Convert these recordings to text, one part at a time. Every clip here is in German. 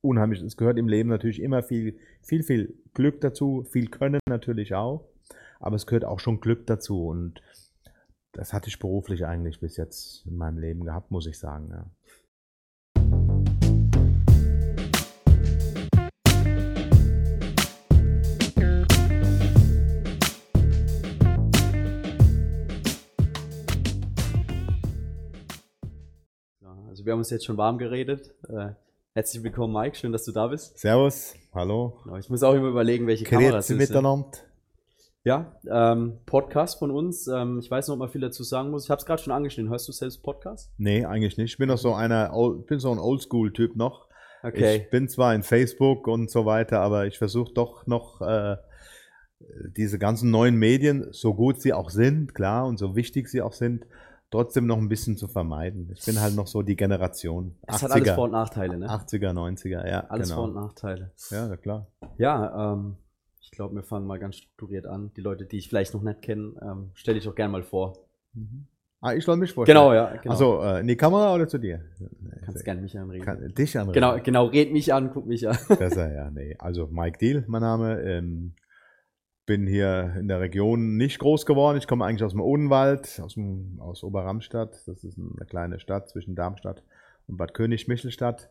unheimlich, es gehört im Leben natürlich immer viel, viel, viel Glück dazu, viel Können natürlich auch, aber es gehört auch schon Glück dazu und das hatte ich beruflich eigentlich bis jetzt in meinem Leben gehabt, muss ich sagen. Ja. Also wir haben uns jetzt schon warm geredet. Herzlich willkommen, Mike. Schön, dass du da bist. Servus, hallo. Ich muss auch immer überlegen, welche Kamera es ist. miteinander. Ja, ähm, Podcast von uns. Ähm, ich weiß noch, ob man viel dazu sagen muss. Ich habe es gerade schon angeschnitten. Hörst du selbst Podcast? Nee, eigentlich nicht. Ich bin noch so einer, bin so ein Oldschool-Typ noch. Okay. Ich bin zwar in Facebook und so weiter, aber ich versuche doch noch äh, diese ganzen neuen Medien, so gut sie auch sind, klar, und so wichtig sie auch sind, trotzdem noch ein bisschen zu vermeiden. Ich bin halt noch so die Generation. Es hat alles Vor- und Nachteile, ne? 80er, 90er, ja. Alles genau. Vor- und Nachteile. Ja, klar. Ja, ähm, ich glaube, wir fangen mal ganz strukturiert an. Die Leute, die ich vielleicht noch nicht kenne, ähm, stelle ich auch gerne mal vor. Mhm. Ah, ich soll mich vorstellen. Genau, ja. Genau. Also äh, in die Kamera oder zu dir? Kannst gerne mich anreden. Kann, dich anreden. Genau, genau, red mich an, guck mich an. Besser, ja, nee. Also Mike Deal, mein Name. Ähm, bin hier in der Region nicht groß geworden. Ich komme eigentlich aus dem Odenwald, aus, dem, aus Oberramstadt. Das ist eine kleine Stadt zwischen Darmstadt und Bad König-Michelstadt.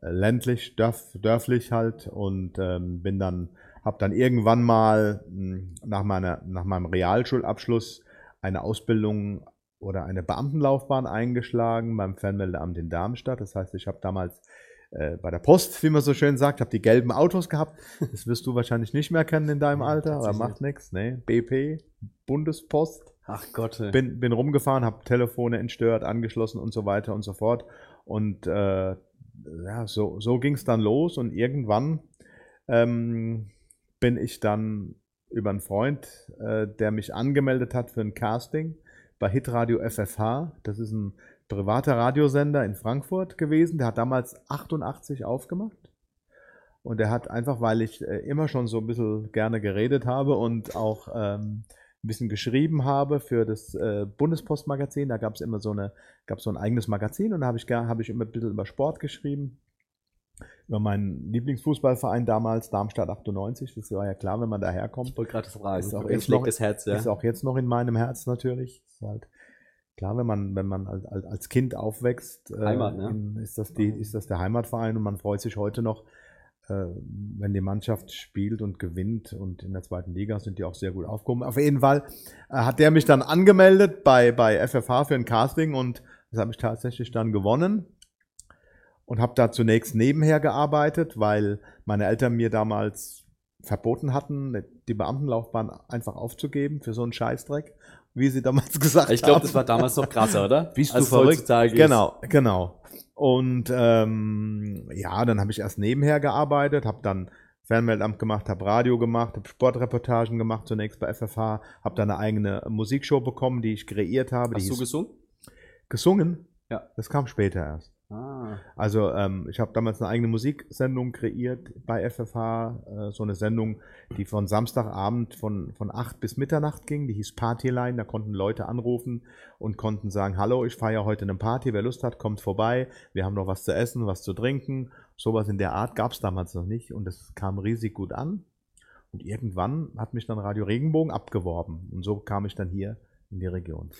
Äh, ländlich, dörf, dörflich halt und ähm, bin dann habe dann irgendwann mal hm, nach, meiner, nach meinem Realschulabschluss eine Ausbildung oder eine Beamtenlaufbahn eingeschlagen beim Fernmeldeamt in Darmstadt. Das heißt, ich habe damals äh, bei der Post, wie man so schön sagt, habe die gelben Autos gehabt. Das wirst du wahrscheinlich nicht mehr kennen in deinem Alter, aber macht nichts. Nee, BP, Bundespost. Ach Gott. Bin, bin rumgefahren, habe Telefone entstört, angeschlossen und so weiter und so fort. Und äh, ja, so, so ging es dann los und irgendwann ähm, bin ich dann über einen Freund, äh, der mich angemeldet hat für ein Casting bei Hitradio FFH. Das ist ein privater Radiosender in Frankfurt gewesen. Der hat damals 88 aufgemacht. Und er hat einfach, weil ich äh, immer schon so ein bisschen gerne geredet habe und auch ähm, ein bisschen geschrieben habe für das äh, Bundespostmagazin. Da gab es immer so eine, gab so ein eigenes Magazin und da habe ich, hab ich immer ein bisschen über Sport geschrieben über meinen Lieblingsfußballverein damals, Darmstadt 98. Das war ja klar, wenn man daherkommt. Ich wollte gerade fragen. Ist auch, jetzt noch, das Herz, ja. ist auch jetzt noch in meinem Herz natürlich. Ist halt klar, wenn man, wenn man als, Kind aufwächst, äh, Heimat, ne? ist, das die, ist das der Heimatverein und man freut sich heute noch, äh, wenn die Mannschaft spielt und gewinnt und in der zweiten Liga sind die auch sehr gut aufgehoben. Auf jeden Fall äh, hat der mich dann angemeldet bei, bei FFH für ein Casting und das habe ich tatsächlich dann gewonnen und habe da zunächst nebenher gearbeitet, weil meine Eltern mir damals verboten hatten, die Beamtenlaufbahn einfach aufzugeben für so einen Scheißdreck, wie sie damals gesagt ich glaub, haben. Ich glaube, das war damals noch krasser, oder? Bist du verrückt? Genau, genau. Und ähm, ja, dann habe ich erst nebenher gearbeitet, habe dann Fernmeldamt gemacht, habe Radio gemacht, habe Sportreportagen gemacht, zunächst bei FFH, habe dann eine eigene Musikshow bekommen, die ich kreiert habe. Hast du gesungen? Gesungen? Ja. Das kam später erst. Ah. Also ähm, ich habe damals eine eigene Musiksendung kreiert bei FFH, äh, so eine Sendung, die von Samstagabend von, von 8 bis Mitternacht ging, die hieß Partyline, da konnten Leute anrufen und konnten sagen, hallo, ich feiere heute eine Party, wer Lust hat, kommt vorbei, wir haben noch was zu essen, was zu trinken. Sowas in der Art gab es damals noch nicht und es kam riesig gut an. Und irgendwann hat mich dann Radio Regenbogen abgeworben und so kam ich dann hier in die Region.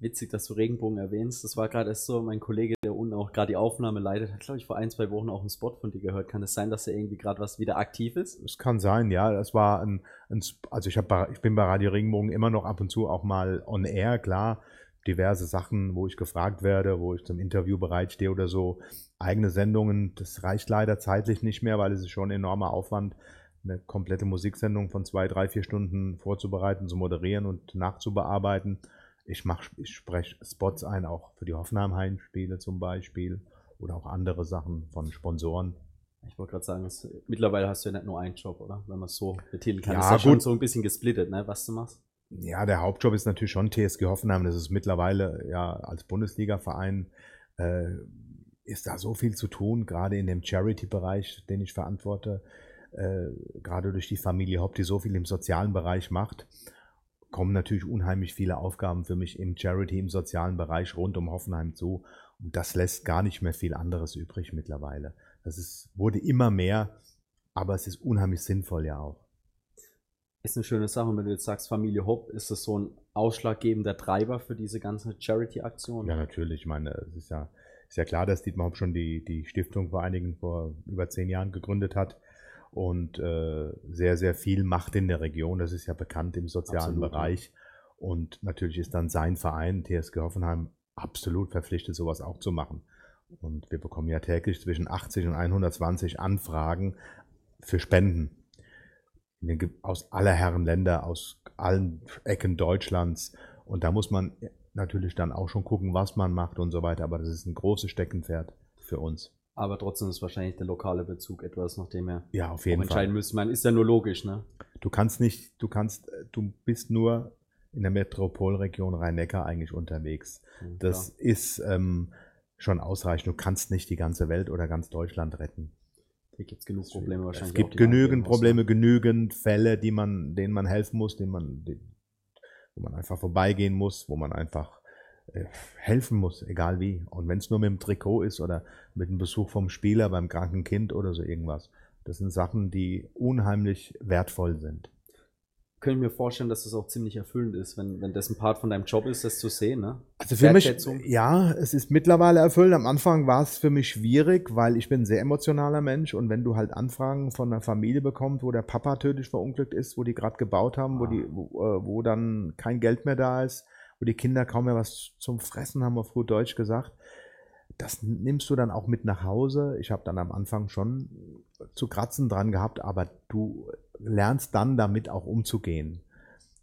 Witzig, dass du Regenbogen erwähnst. Das war gerade erst so, mein Kollege, auch gerade die Aufnahme leitet, hat, glaube ich, vor ein, zwei Wochen auch einen Spot von dir gehört. Kann es sein, dass er irgendwie gerade was wieder aktiv ist? Es kann sein, ja. Das war ein, ein also ich, hab, ich bin bei Radio Regenbogen immer noch ab und zu auch mal on air, klar. Diverse Sachen, wo ich gefragt werde, wo ich zum Interview bereitstehe oder so. Eigene Sendungen, das reicht leider zeitlich nicht mehr, weil es ist schon ein enormer Aufwand, eine komplette Musiksendung von zwei, drei, vier Stunden vorzubereiten, zu moderieren und nachzubearbeiten. Ich, mach, ich spreche Spots ein, auch für die Hoffenheim-Heimspiele zum Beispiel oder auch andere Sachen von Sponsoren. Ich wollte gerade sagen, es, mittlerweile hast du ja nicht nur einen Job, oder? Wenn man es so betiteln kann. Ja, ist ja gut. schon so ein bisschen gesplittet, ne? was du machst. Ja, der Hauptjob ist natürlich schon TSG Hoffenheim. Das ist mittlerweile ja als Bundesliga-Verein äh, ist da so viel zu tun, gerade in dem Charity-Bereich, den ich verantworte, äh, gerade durch die Familie Hopp, die so viel im sozialen Bereich macht kommen natürlich unheimlich viele Aufgaben für mich im Charity, im sozialen Bereich rund um Hoffenheim zu. Und das lässt gar nicht mehr viel anderes übrig mittlerweile. Das ist, wurde immer mehr, aber es ist unheimlich sinnvoll ja auch. Ist eine schöne Sache. Wenn du jetzt sagst, Familie Hopp, ist das so ein ausschlaggebender Treiber für diese ganze Charity-Aktion? Ja, natürlich. Ich meine, es ist ja, ist ja klar, dass Dietmar Hopp schon die, die Stiftung vor einigen, vor über zehn Jahren gegründet hat und äh, sehr, sehr viel macht in der Region. Das ist ja bekannt im sozialen Absolut, Bereich. Und natürlich ist dann sein Verein, TSG Hoffenheim, absolut verpflichtet, sowas auch zu machen. Und wir bekommen ja täglich zwischen 80 und 120 Anfragen für Spenden. Aus aller Herren Länder, aus allen Ecken Deutschlands. Und da muss man natürlich dann auch schon gucken, was man macht und so weiter. Aber das ist ein großes Steckenpferd für uns. Aber trotzdem ist wahrscheinlich der lokale Bezug etwas, nachdem er ja, auf jeden entscheiden Fall. müsste. Man ist ja nur logisch, ne? Du kannst nicht, du kannst, du bist nur in der Metropolregion Rhein-Neckar eigentlich unterwegs. Ja, das ist ähm, schon ausreichend. Du kannst nicht die ganze Welt oder ganz Deutschland retten. Hier gibt es genug Probleme wahrscheinlich. Es gibt genügend Probleme, genügend Fälle, die man, denen man helfen muss, denen man, wo man einfach vorbeigehen muss, wo man einfach äh, helfen muss, egal wie. Und wenn es nur mit dem Trikot ist oder mit dem Besuch vom Spieler beim kranken Kind oder so irgendwas. Das sind Sachen, die unheimlich wertvoll sind könnte ich mir vorstellen, dass das auch ziemlich erfüllend ist, wenn, wenn das ein Part von deinem Job ist, das zu sehen. Ne? Also für mich, ja, es ist mittlerweile erfüllend. Am Anfang war es für mich schwierig, weil ich bin ein sehr emotionaler Mensch und wenn du halt Anfragen von einer Familie bekommst, wo der Papa tödlich verunglückt ist, wo die gerade gebaut haben, ah. wo, die, wo, äh, wo dann kein Geld mehr da ist, wo die Kinder kaum mehr was zum Fressen haben, auf gut Deutsch gesagt, das nimmst du dann auch mit nach Hause. Ich habe dann am Anfang schon zu kratzen dran gehabt, aber du lernst dann damit auch umzugehen.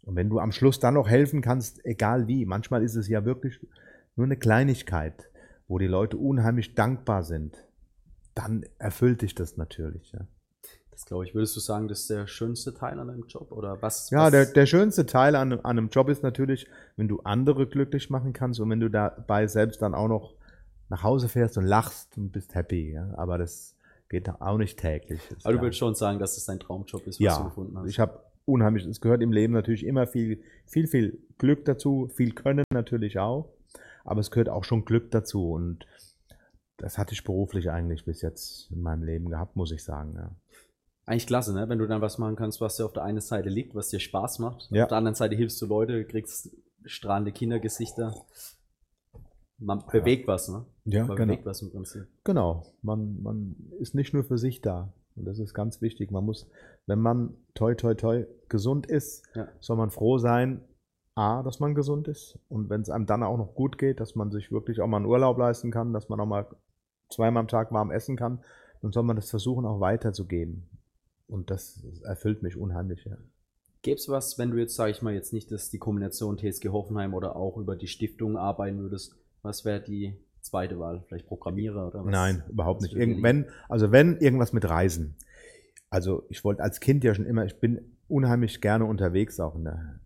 Und wenn du am Schluss dann noch helfen kannst, egal wie, manchmal ist es ja wirklich nur eine Kleinigkeit, wo die Leute unheimlich dankbar sind, dann erfüllt dich das natürlich. Ja. Das glaube ich. Würdest du sagen, das ist der schönste Teil an einem Job? Oder was? Ja, was? Der, der schönste Teil an, an einem Job ist natürlich, wenn du andere glücklich machen kannst und wenn du dabei selbst dann auch noch nach Hause fährst und lachst und bist happy. Ja. Aber das Geht auch nicht täglich. Aber du würdest schon sagen, dass es dein Traumjob ist, was ja, du gefunden hast. Ich habe unheimlich, es gehört im Leben natürlich immer viel, viel, viel Glück dazu, viel Können natürlich auch. Aber es gehört auch schon Glück dazu. Und das hatte ich beruflich eigentlich bis jetzt in meinem Leben gehabt, muss ich sagen. Ja. Eigentlich klasse, ne? wenn du dann was machen kannst, was dir auf der einen Seite liegt, was dir Spaß macht. Ja. Auf der anderen Seite hilfst du Leute, kriegst strahlende Kindergesichter. Man bewegt was, ne? Ja, man genau. bewegt was im Prinzip. Genau. Man, man ist nicht nur für sich da. Und das ist ganz wichtig. Man muss, wenn man toi toi toi gesund ist, ja. soll man froh sein, A, dass man gesund ist. Und wenn es einem dann auch noch gut geht, dass man sich wirklich auch mal einen Urlaub leisten kann, dass man auch mal zweimal am Tag warm essen kann, dann soll man das versuchen, auch weiterzugeben. Und das erfüllt mich unheimlich, ja. Gäbe es was, wenn du jetzt, sage ich mal, jetzt nicht dass die Kombination TSG Hoffenheim oder auch über die Stiftung arbeiten würdest, was wäre die zweite Wahl? Vielleicht Programmierer oder was? Nein, überhaupt nicht. Irgendwann, also wenn irgendwas mit Reisen. Also ich wollte als Kind ja schon immer, ich bin unheimlich gerne unterwegs, auch in der,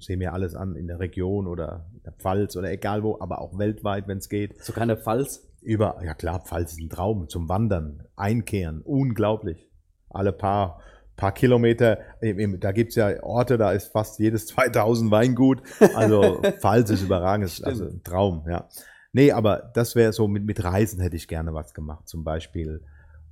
sehe mir alles an, in der Region oder in der Pfalz oder egal wo, aber auch weltweit, wenn es geht. So keine Pfalz? Über, ja klar, Pfalz ist ein Traum zum Wandern, Einkehren, unglaublich. Alle paar paar Kilometer, da gibt es ja Orte, da ist fast jedes 2000 Weingut. Also Pfalz ist überragend, ist also ein Traum, ja. Nee, aber das wäre so, mit, mit Reisen hätte ich gerne was gemacht. Zum Beispiel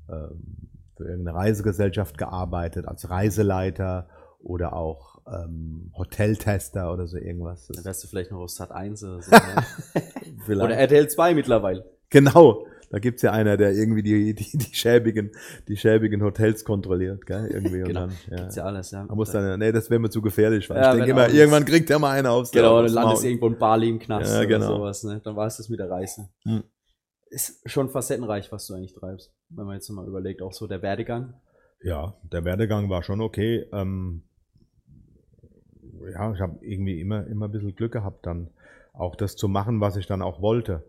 ähm, für irgendeine Reisegesellschaft gearbeitet, als Reiseleiter oder auch ähm, Hoteltester oder so irgendwas. Da wärst du vielleicht noch auf Sat 1 oder so. oder RTL 2 mittlerweile. Genau, da gibt es ja einer, der irgendwie die, die, die, schäbigen, die schäbigen Hotels kontrolliert, gell? Irgendwie genau, und dann, ja. gibt's ja alles, ja. Man muss dann, nee, das wäre mir zu gefährlich, weil ja, ich denke immer, irgendwann kriegt er mal einen aufs Genau, dann landest irgendwo in Bali im Knast ja, genau. oder sowas, ne? Dann war es das mit der Reise. Hm. Ist schon facettenreich, was du eigentlich treibst, wenn man jetzt mal überlegt, auch so der Werdegang. Ja, der Werdegang war schon okay. Ähm, ja, ich habe irgendwie immer, immer ein bisschen Glück gehabt, dann auch das zu machen, was ich dann auch wollte.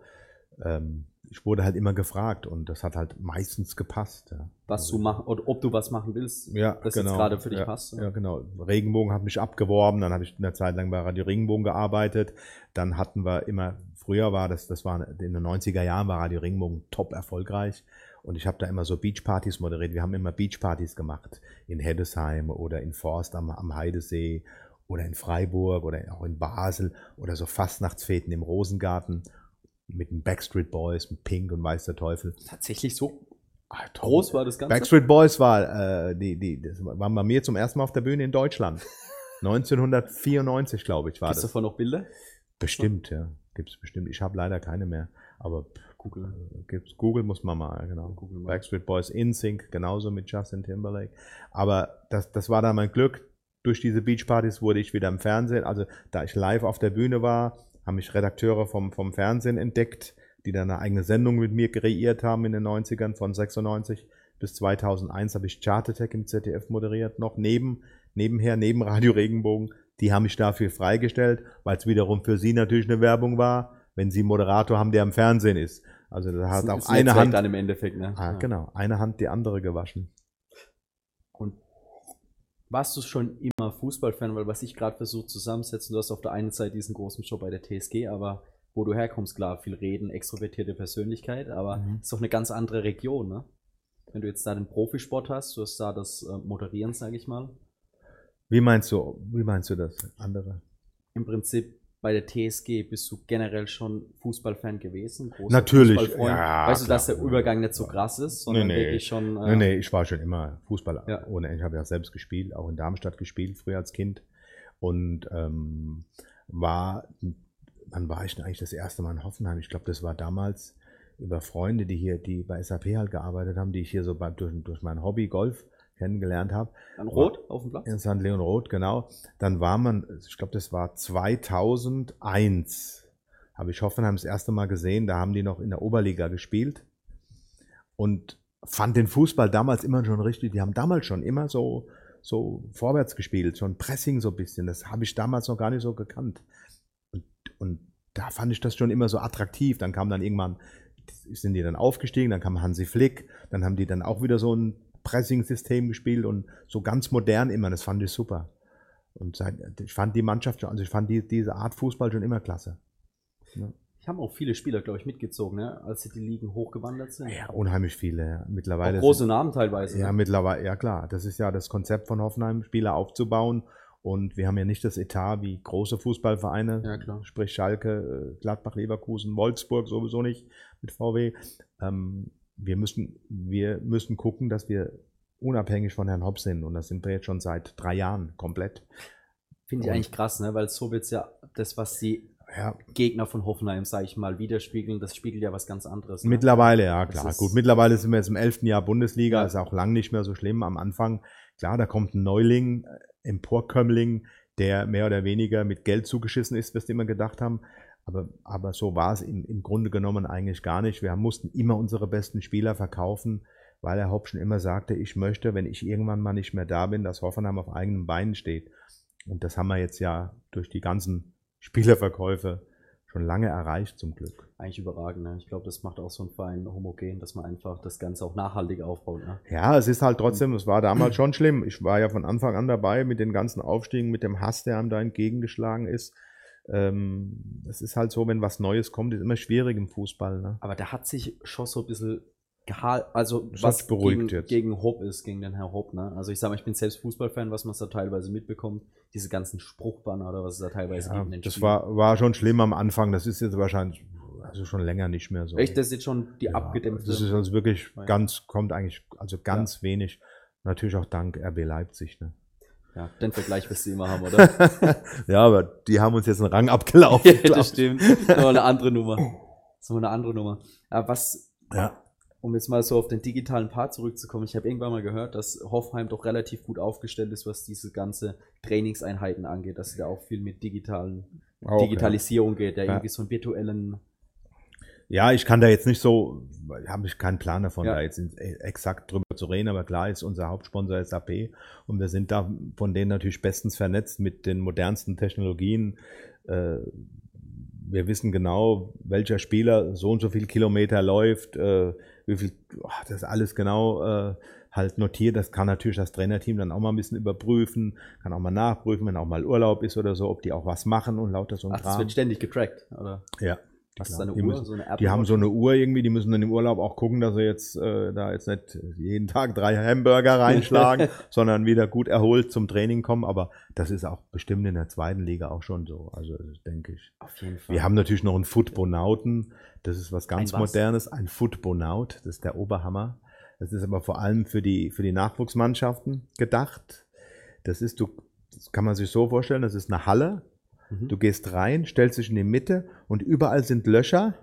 Ähm, ich wurde halt immer gefragt und das hat halt meistens gepasst. Ja. Was also, du machen oder ob du was machen willst, ja, das genau, jetzt gerade für dich ja, passt. Ja, genau. Regenbogen hat mich abgeworben, dann habe ich eine Zeit lang bei Radio Regenbogen gearbeitet. Dann hatten wir immer, früher war das, das war in den 90er Jahren war Radio Regenbogen top erfolgreich. Und ich habe da immer so Beachpartys moderiert. Wir haben immer Beachpartys gemacht in Heddesheim oder in Forst am, am Heidesee oder in Freiburg oder auch in Basel oder so Fastnachtsfäden im Rosengarten mit den Backstreet Boys, mit Pink und Weiß der Teufel. Tatsächlich so toll. Groß war das Ganze? Backstreet Boys war, äh, die, die, das waren bei mir zum ersten Mal auf der Bühne in Deutschland. 1994, glaube ich, war Gibt es das. davon noch Bilder? Bestimmt, ja. Gibt es bestimmt. Ich habe leider keine mehr. Aber Google. gibt's, Google muss man mal, genau. Google mal. Backstreet Boys in Sync, genauso mit Justin Timberlake. Aber das, das war dann mein Glück. Durch diese Beachpartys wurde ich wieder im Fernsehen. Also da ich live auf der Bühne war, haben mich Redakteure vom, vom Fernsehen entdeckt, die dann eine eigene Sendung mit mir kreiert haben in den 90ern. Von 96 bis 2001 habe ich Chartetech im ZDF moderiert, noch neben, nebenher, neben Radio Regenbogen. Die haben mich dafür freigestellt, weil es wiederum für sie natürlich eine Werbung war, wenn sie einen Moderator haben, der im Fernsehen ist. Also da hat auch eine Netzwerk Hand, dann im Endeffekt, ne? ah, Ja. genau, eine Hand die andere gewaschen. Und warst du schon immer Fußballfan? Weil was ich gerade versuche zusammensetzen, du hast auf der einen Seite diesen großen Job bei der TSG, aber wo du herkommst, klar, viel reden, extrovertierte Persönlichkeit, aber Mhm. ist doch eine ganz andere Region, ne? Wenn du jetzt da den Profisport hast, du hast da das äh, Moderieren, sage ich mal. Wie meinst du, wie meinst du das andere? Im Prinzip bei der TSG bist du generell schon Fußballfan gewesen? großer Natürlich, Fußballfreund? ja, weißt du, dass der Übergang nicht so krass ist, sondern Nee, nee. wirklich schon. Nee, nee, ich war schon immer Fußballer. Ja. Ohne Ende. Ich habe ja selbst gespielt, auch in Darmstadt gespielt, früher als Kind. Und ähm, war, wann war ich denn eigentlich das erste Mal in Hoffenheim? Ich glaube, das war damals über Freunde, die hier, die bei SAP halt gearbeitet haben, die ich hier so bei, durch, durch mein Hobby Golf kennengelernt habe. Dann rot auf dem Platz? In St. Leon Roth, genau. Dann war man, ich glaube, das war 2001, habe ich Hoffenheim das erste Mal gesehen. Da haben die noch in der Oberliga gespielt und fand den Fußball damals immer schon richtig. Die haben damals schon immer so, so vorwärts gespielt, schon Pressing so ein bisschen. Das habe ich damals noch gar nicht so gekannt. Und, und da fand ich das schon immer so attraktiv. Dann kam dann irgendwann, sind die dann aufgestiegen, dann kam Hansi Flick, dann haben die dann auch wieder so ein Pressing-System gespielt und so ganz modern immer. Das fand ich super. Und ich fand die Mannschaft schon, also ich fand die, diese Art Fußball schon immer klasse. Ich habe auch viele Spieler, glaube ich, mitgezogen, ne? als sie die Ligen hochgewandert sind. Ja, unheimlich viele. Ja. Mittlerweile auch große Namen teilweise. Ja, ne? mittlerweile, ja klar. Das ist ja das Konzept von Hoffenheim, Spieler aufzubauen. Und wir haben ja nicht das Etat wie große Fußballvereine, Ja, klar. sprich Schalke, äh, Gladbach, Leverkusen, Wolfsburg sowieso nicht mit VW. Ähm, wir müssen, wir müssen gucken, dass wir unabhängig von Herrn Hopp sind. Und das sind wir jetzt schon seit drei Jahren komplett. Finde ich Und- eigentlich krass, ne? weil so wird es ja das, was die Ja, Gegner von Hoffenheim, sage ich mal, widerspiegeln, das spiegelt ja was ganz anderes. Ne? Mittlerweile, ja, klar. Gut, mittlerweile sind wir jetzt im elften Jahr Bundesliga, Ja. ist auch lang nicht mehr so schlimm. Am Anfang, klar, da kommt ein Neuling, äh, Emporkömmling, der mehr oder weniger mit Geld zugeschissen ist, was die immer gedacht haben. Aber, aber so war es im, im Grunde genommen eigentlich gar nicht. Wir mussten immer unsere besten Spieler verkaufen, weil Herr Hopp schon immer sagte, ich möchte, wenn ich irgendwann mal nicht mehr da bin, dass Hoffenheim auf eigenen Beinen steht. Und das haben wir jetzt ja durch die ganzen Spielerverkäufe schon lange erreicht, zum Glück. Eigentlich überragend. Ne? Ich glaube, das macht auch so ein Verein homogen, dass man einfach das Ganze auch nachhaltig aufbaut. Ne? Ja, es ist halt trotzdem, es war damals schon schlimm. Ich war ja von Anfang an dabei mit den ganzen Aufstiegen, mit dem Hass, der einem da entgegengeschlagen ist. Ähm, es ist halt so, wenn was Neues kommt, ist immer schwierig im Fußball. Ne? Aber da hat sich schon so ein bisschen gehal also hat was beruhigt gegen, jetzt. gegen Hopp ist, gegen den Herr Hopp. Ne? Also ich sage mal, ich bin selbst Fußballfan, was man da teilweise mitbekommt. Diese ganzen Spruchbanner oder was es da teilweise Ja, gibt das Spielen. war, war schon schlimm am Anfang. Das ist jetzt wahrscheinlich also schon länger nicht mehr so. Echt, das ist jetzt schon die Ja, abgedämpfte. Das ist also wirklich Ja. ganz, kommt eigentlich, also ganz wenig. Natürlich auch dank RB Leipzig. Ne? Ja, den Vergleich wirst du immer haben, oder? ja, aber die haben uns jetzt einen Rang abgelaufen. ja, das stimmt. Aber eine andere Nummer. So eine andere Nummer. Aber was, Ja. um jetzt mal so auf den digitalen Part zurückzukommen, ich habe irgendwann mal gehört, dass Hoffenheim doch relativ gut aufgestellt ist, was diese ganze Trainingseinheiten angeht, dass sie da auch viel mit digitalen Auch, ja. Digitalisierung geht, der Ja. irgendwie so einen virtuellen Ja, ich kann da jetzt nicht so, habe ich keinen Plan davon, Ja. da jetzt äh, exakt drüber zu reden, aber klar ist unser Hauptsponsor SAP und wir sind da von denen natürlich bestens vernetzt mit den modernsten Technologien. Äh, Wir wissen genau, welcher Spieler so und so viel Kilometer läuft, äh, wie viel, das alles genau äh, halt notiert. Das kann natürlich das Trainerteam dann auch mal ein bisschen überprüfen, kann auch mal nachprüfen, wenn auch mal Urlaub ist oder so, ob die auch was machen und lauter so ein Ach, das Kram. wird ständig getrackt, oder? Ja. Klar. da eine Die Uhr, müssen- so eine App? die haben so eine Uhr irgendwie, die müssen dann im Urlaub auch gucken, dass sie jetzt äh, da jetzt nicht jeden Tag drei Hamburger reinschlagen, sondern wieder gut erholt zum Training kommen. Aber das ist auch bestimmt in der zweiten Liga auch schon so. Also denke ich. Auf jeden Fall. Wir haben natürlich noch einen Footbonauten. Das ist was ganz Ein was? Modernes. Ein Footbonaut. Das ist der Oberhammer. Das ist aber vor allem für die, für die Nachwuchsmannschaften gedacht. Das ist, du, das kann man sich so vorstellen, das ist eine Halle. Mhm. Du gehst rein, stellst dich in die Mitte und überall sind Löcher.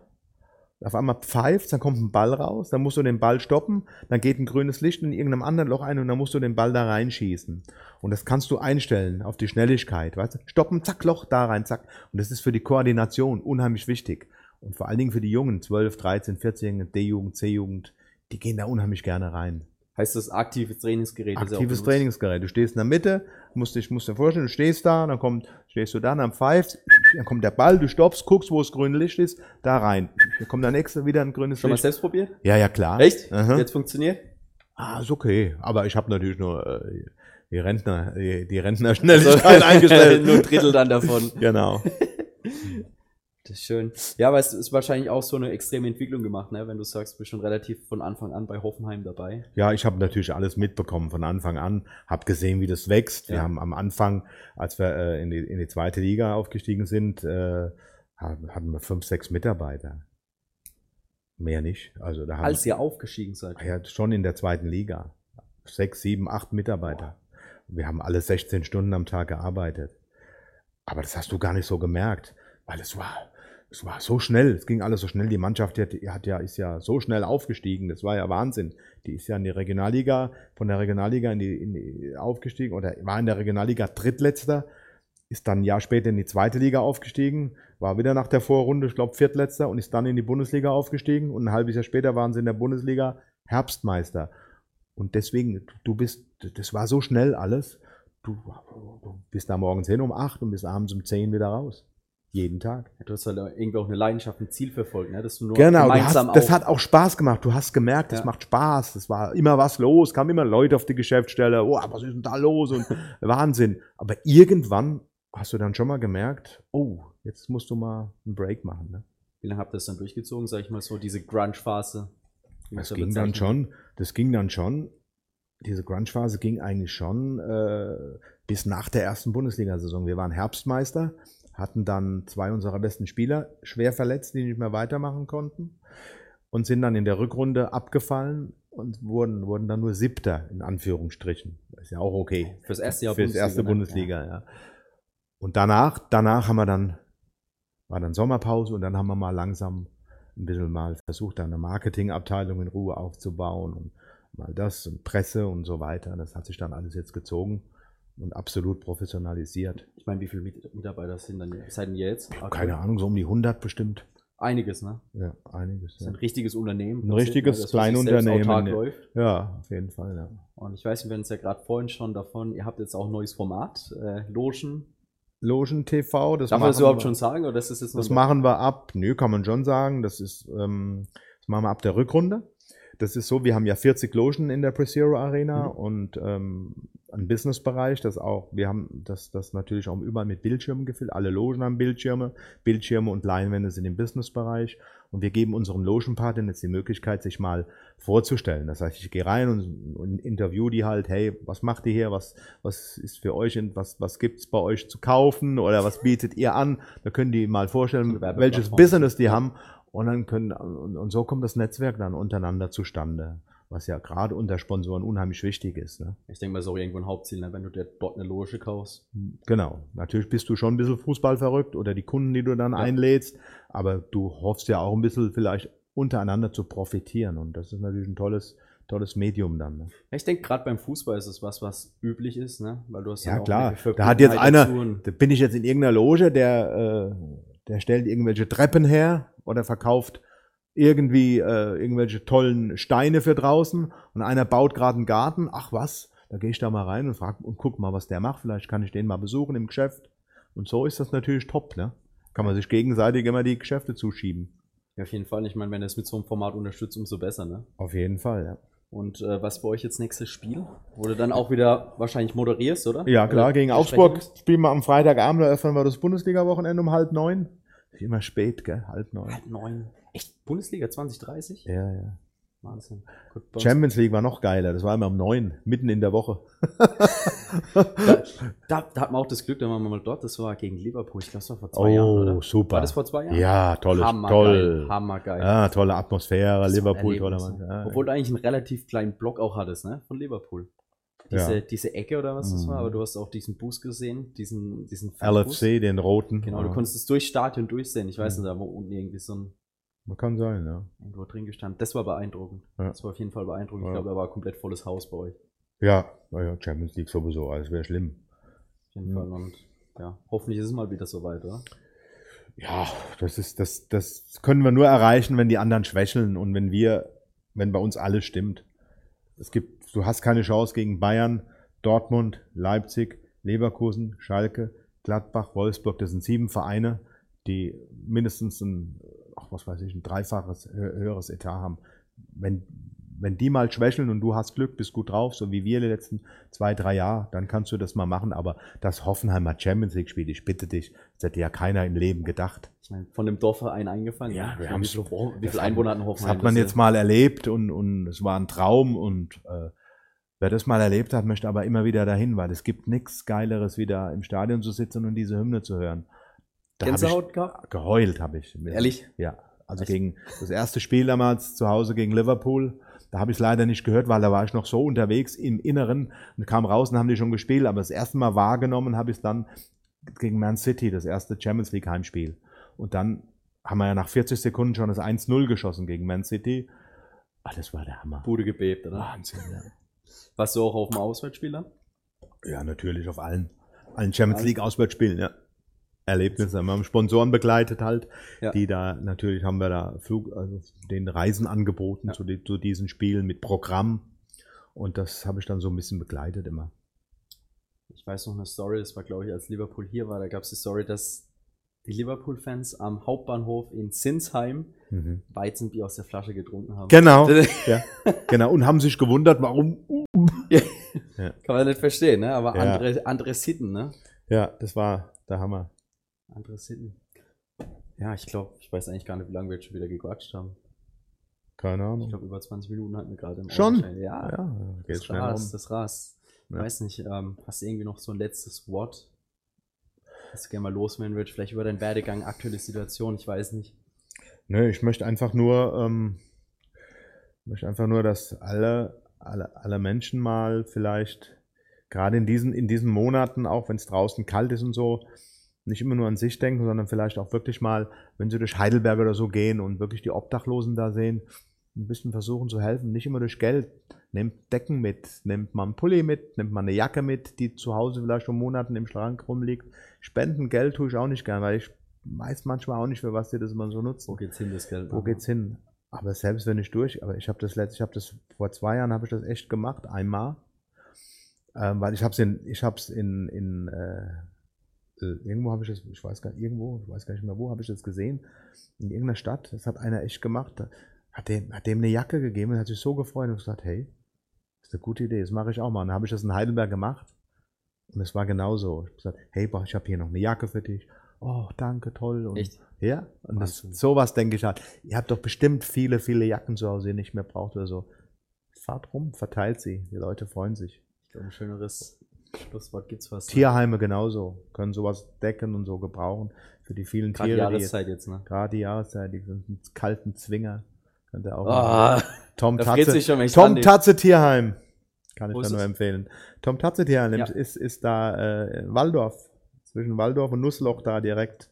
Auf einmal pfeift, dann kommt ein Ball raus, dann musst du den Ball stoppen, dann geht ein grünes Licht in irgendeinem anderen Loch ein und dann musst du den Ball da reinschießen. Und das kannst du einstellen auf die Schnelligkeit, weißt? Stoppen, zack, Loch da rein, zack. Und das ist für die Koordination unheimlich wichtig. Und vor allen Dingen für die Jungen, 12, 13, 14, D-Jugend, C-Jugend, die gehen da unheimlich gerne rein. Heißt das aktives Trainingsgerät? Aktives? Trainingsgerät. Du stehst in der Mitte, musst dich, musst dir vorstellen, du stehst da, dann kommt, stehst du da, dann pfeifst, dann kommt der Ball, du stoppst, guckst, wo das grüne Licht ist, da rein. Dann kommt der nächste wieder ein grünes Schon mal Licht. selbst probiert? Ja, ja, klar. Echt? Aha. Jetzt funktioniert? Ah, ist okay. Aber ich habe natürlich nur äh, die Rentner, die, die Rentnerschnelligkeit eingestellt. Nur ein Drittel dann davon. Genau. Das ist schön. Ja, aber es ist wahrscheinlich auch so eine extreme Entwicklung gemacht, ne? wenn du sagst, du bist schon relativ von Anfang an bei Hoffenheim dabei. Ja, ich habe natürlich alles mitbekommen von Anfang an, habe gesehen, wie das wächst. Wir Ja. haben am Anfang, als wir äh, in, die, in die zweite Liga aufgestiegen sind, äh, hatten wir fünf, sechs Mitarbeiter. Mehr nicht. Also da haben Als ihr aufgestiegen seid. ja, schon in der zweiten Liga. Sechs, sieben, acht Mitarbeiter. Wir haben alle 16 Stunden am Tag gearbeitet. Aber das hast du gar nicht so gemerkt, weil es war, es war so schnell. Es ging alles so schnell. Die Mannschaft die hat, die hat ja, ist ja so schnell aufgestiegen. Das war ja Wahnsinn. Die ist ja in die Regionalliga, von der Regionalliga in die, in die aufgestiegen oder war in der Regionalliga Drittletzter, ist dann ein Jahr später in die zweite Liga aufgestiegen, war wieder nach der Vorrunde, ich glaube, Viertletzter und ist dann in die Bundesliga aufgestiegen und ein halbes Jahr später waren sie in der Bundesliga Herbstmeister. Und deswegen, du bist, das war so schnell alles. Du, du bist da morgens hin um acht und bist abends um zehn wieder raus. Jeden Tag. Du hast halt irgendwie auch eine Leidenschaft, ein Ziel verfolgt, ne? dass du nur Genau, du gemeinsam hast, das hat auch Spaß gemacht. Du hast gemerkt, das Ja. macht Spaß. Es war immer was los, kamen immer Leute auf die Geschäftsstelle. Oh, was ist denn da los? Und Wahnsinn. Aber irgendwann hast du dann schon mal gemerkt, oh, jetzt musst du mal einen Break machen. Ne? Wie lange habt ihr das dann durchgezogen, sag ich mal so, diese Grunge-Phase? Das ging dann schon, das ging dann schon, diese Grunge-Phase ging eigentlich schon äh, bis nach der ersten Bundesliga-Saison. Wir waren Herbstmeister, hatten dann zwei unserer besten Spieler schwer verletzt, die nicht mehr weitermachen konnten und sind dann in der Rückrunde abgefallen und wurden, wurden dann nur Siebter, in Anführungsstrichen. Das ist ja auch okay. Fürs erste Jahr Fürs erste ne? Bundesliga, ja. Und danach, danach haben wir dann, war dann Sommerpause und dann haben wir mal langsam ein bisschen mal versucht, eine Marketingabteilung in Ruhe aufzubauen und mal das und Presse und so weiter. Das hat sich dann alles jetzt gezogen und absolut professionalisiert. Ich meine, wie viele Mit- Mitarbeiter sind dann ihr jetzt? Keine Ahnung, so um die 100 bestimmt. Einiges, ne? Ja, einiges. Das ist Ja, ein richtiges Unternehmen. Ein richtiges das, selbst Kleinunternehmen, ja. auf jeden Fall. Ja. Und ich weiß, wir hatten es ja gerade vorhin schon davon, ihr habt jetzt auch ein neues Format, äh, Logen. Logen TV, das Darf man das überhaupt wir- schon sagen? Oder ist das jetzt Das machen wir ab, nö, kann man schon sagen. Das ist, ähm, das machen wir ab der Rückrunde. Das ist so, wir haben ja 40 Logen in der PreZero Arena Mhm. und ähm, einen Businessbereich, das auch, wir haben das, das natürlich auch überall mit Bildschirmen gefüllt. Alle Logen haben Bildschirme, Bildschirme und Leinwände sind im Businessbereich. Und wir geben unseren Logenpartnern jetzt die Möglichkeit, sich mal vorzustellen. Das heißt, ich gehe rein und, und interview die halt, hey, was macht ihr hier? Was, was ist für euch, was, was gibt's bei euch zu kaufen oder was bietet ihr an? Da können die mal vorstellen, welches. Business die haben. Und dann können, und, und so kommt das Netzwerk dann untereinander zustande, was ja gerade unter Sponsoren unheimlich wichtig ist. Ne? Ich denke mal, ist auch irgendwo ein Hauptziel, ne? wenn du dir dort eine Loge kaufst. Genau. Natürlich bist du schon ein bisschen Fußball verrückt oder die Kunden, die du dann Ja. einlädst, aber du hoffst ja auch ein bisschen vielleicht untereinander zu profitieren. Und das ist natürlich ein tolles, tolles Medium dann. Ne? Ja, Ich denke, gerade beim Fußball ist es was, was üblich ist, ne? Weil du hast Ja auch klar, da hat jetzt einer, da bin ich jetzt in irgendeiner Loge, der, äh, der stellt irgendwelche Treppen her oder verkauft irgendwie äh, irgendwelche tollen Steine für draußen und einer baut gerade einen Garten. Ach was, da gehe ich da mal rein und frag und guck mal, was der macht. Vielleicht kann ich den mal besuchen im Geschäft. Und so ist das natürlich top, ne? Kann man sich gegenseitig immer die Geschäfte zuschieben. Ja, auf jeden Fall. Ich meine, wenn es mit so einem Format unterstützt, umso besser, ne? Auf jeden Fall, ja. Und äh, was für euch jetzt nächstes Spiel? Wo du dann auch wieder wahrscheinlich moderierst, oder? Ja, klar, Oder gegen Augsburg spielen wir am Freitagabend, da öffnen wir das Bundesliga-Wochenende um halb neun. Immer spät, gell? Halb neun. Halb neun. Echt? Bundesliga 2030? Ja, ja. Wahnsinn. Gut, Champions League war noch geiler. Das war immer um neun, mitten in der Woche. Da, da, da hat man auch das Glück, da waren wir mal dort. Das war gegen Liverpool. Ich glaube, das war vor zwei Jahren, Oh, super. War das vor zwei Jahren? Ja, tolles, Hammergeil. toll. Hammergeil. Ja, tolle Atmosphäre, Das Liverpool, toller Mann. Ja, Obwohl du eigentlich einen relativ kleinen Block auch hattest, ne? Von Liverpool. Diese, Ja. diese Ecke oder was das war, Mhm. aber du hast auch diesen Bus gesehen, diesen, diesen Fanbus. LFC, den roten. Genau, ja. du konntest es durchs Stadion durchsehen. Ich weiß Mhm. nicht, da wo unten irgendwie so ein Man kann sein, ja. irgendwo drin gestanden. Das war beeindruckend. Ja. Das war auf jeden Fall beeindruckend. Ich glaube, da war ein komplett volles Haus bei euch. Ja, naja, Champions League sowieso, alles wäre schlimm. Auf jeden Mhm. Fall. Und ja, hoffentlich ist es mal wieder soweit, oder? Ja, das ist, das, das können wir nur erreichen, wenn die anderen schwächeln und wenn wir, wenn bei uns alles stimmt. Es gibt, du hast keine Chance gegen Bayern, Dortmund, Leipzig, Leverkusen, Schalke, Gladbach, Wolfsburg. Das sind sieben Vereine, die mindestens ein, ach, was weiß ich, ein dreifaches hö- höheres Etat haben. Wenn, wenn die mal schwächeln und du hast Glück, bist gut drauf, so wie wir die letzten zwei, drei Jahre, dann kannst du das mal machen. Aber das Hoffenheimer Champions League spielt, ich bitte dich, das hätte ja keiner im Leben gedacht. Ich meine, von dem Dorfverein eingefangen. Ja, wir wie, haben's- viele, Wo- wie das viele Einwohner hatten Das Hoffenheim? hat man Das jetzt mal erlebt und, und es war ein Traum und äh, wer das mal erlebt hat, möchte aber immer wieder dahin, weil es gibt nichts Geileres, wie da im Stadion zu sitzen und diese Hymne zu hören. Da hab Gänsehaut gehabt? ich geheult, habe ich. Ehrlich? Ja. Also Echt? gegen das erste Spiel damals zu Hause gegen Liverpool, da habe ich es leider nicht gehört, weil da war ich noch so unterwegs im Inneren und kam raus und haben die schon gespielt. Aber das erste Mal wahrgenommen habe ich es dann gegen Man City, das erste Champions League Heimspiel. Und dann haben wir ja nach 40 Sekunden schon das 1-0 geschossen gegen Man City. Ah, das war der Hammer. Bude gebebt, oder? Wahnsinn, ja. Warst du auch auf dem Auswärtsspiel dann? Ja, natürlich auf allen, allen Champions. League Auswärtsspielen, ja. Erlebnisse. Wir haben Sponsoren begleitet halt, Ja. die da, natürlich haben wir da Flug, also den Reisen angeboten Ja. zu, die, zu diesen Spielen mit Programm. Und das habe ich dann so ein bisschen begleitet immer. Ich weiß noch eine Story, das war glaube ich, als Liverpool hier war, da gab es die Story, dass die Liverpool-Fans am Hauptbahnhof in Zinsheim Mhm. Weizenbier aus der Flasche getrunken haben. Genau, ja, genau. Und haben sich gewundert, warum. Kann man nicht verstehen, ne? Aber Ja. andere, andere Sitten, ne? Ja, das war der Hammer. Andere Sitten. Ja, ich glaube, ich weiß eigentlich gar nicht, wie lange wir jetzt schon wieder gequatscht haben. Keine Ich Ahnung. glaube, über 20 Minuten hatten wir gerade im Schon? Auto. Ja, Ja, geht das schnell rast, um. das rast. Ja. Weiß nicht, ähm, hast du irgendwie noch so ein letztes Wort, das du gerne mal loswerden würdest? Vielleicht über deinen Werdegang, aktuelle Situation, ich weiß nicht. Nö, ich möchte einfach nur, ähm, möchte einfach nur, dass alle, alle, alle Menschen mal vielleicht, gerade in diesen, in diesen Monaten, auch wenn es draußen kalt ist und so, nicht immer nur an sich denken, sondern vielleicht auch wirklich mal, wenn sie durch Heidelberg oder so gehen und wirklich die Obdachlosen da sehen, ein bisschen versuchen zu helfen, nicht immer durch Geld. Nehmt Decken mit, nehmt mal einen Pulli mit, nehmt mal eine Jacke mit, die zu Hause vielleicht schon Monaten im Schrank rumliegt. Spenden Geld tue ich auch nicht gern, weil ich weiß manchmal auch nicht, für was die das immer so nutzen. Wo geht's hin, das Geld? Wo geht's hin? Aber selbst wenn ich durch, aber ich habe das letzte, ich habe das vor zwei Jahren habe ich das echt gemacht, einmal, ähm, weil ich habe es in, ich habe es in, in äh, äh, irgendwo habe ich das, ich weiß gar nicht, irgendwo, ich weiß gar nicht mehr wo, habe ich das gesehen, in irgendeiner Stadt, das hat einer echt gemacht, hat dem, hat dem eine Jacke gegeben und hat sich so gefreut und gesagt, hey, das ist eine gute Idee, das mache ich auch mal. Und dann habe ich das in Heidelberg gemacht und es war genauso. Ich habe gesagt, hey, boah, ich habe hier noch eine Jacke für dich. Oh, danke, toll. Und Echt? ja, und das, sowas denke ich halt. Ihr habt doch bestimmt viele, viele Jacken zu Hause, die ihr nicht mehr braucht oder so. Fahrt rum, verteilt sie. Die Leute freuen sich. Ich glaube, ein schöneres Schlusswort gibt's fast. nicht. Tierheime genauso. Können sowas decken und so gebrauchen. Für die vielen Gerade die Tiere, die jetzt, Jahreszeit jetzt, ne? gerade die Jahreszeit, die sind kalten Zwinger. Könnt ihr auch. Ah, Tom Tatze, Tom. Tatze Tierheim. Kann ich da nur empfehlen. Tom Tatze Tierheim Ja. ist, ist da äh, in Waldorf. Zwischen Waldorf und Nussloch da direkt.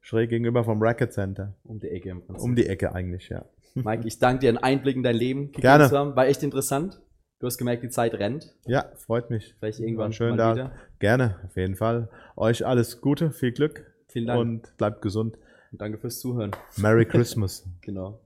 Schräg gegenüber vom Racket Center. Um die Ecke im Prinzip. Um die Ecke eigentlich, ja. Mike, ich danke dir, einen Einblick in dein Leben gegeben Gerne. haben. War echt interessant. Du hast gemerkt, die Zeit rennt. Ja, freut mich. Vielleicht irgendwann schön da. wieder. Gerne, auf jeden Fall. Euch alles Gute, viel Glück Vielen Dank. und bleibt gesund. Und danke fürs Zuhören. Merry Christmas. Genau.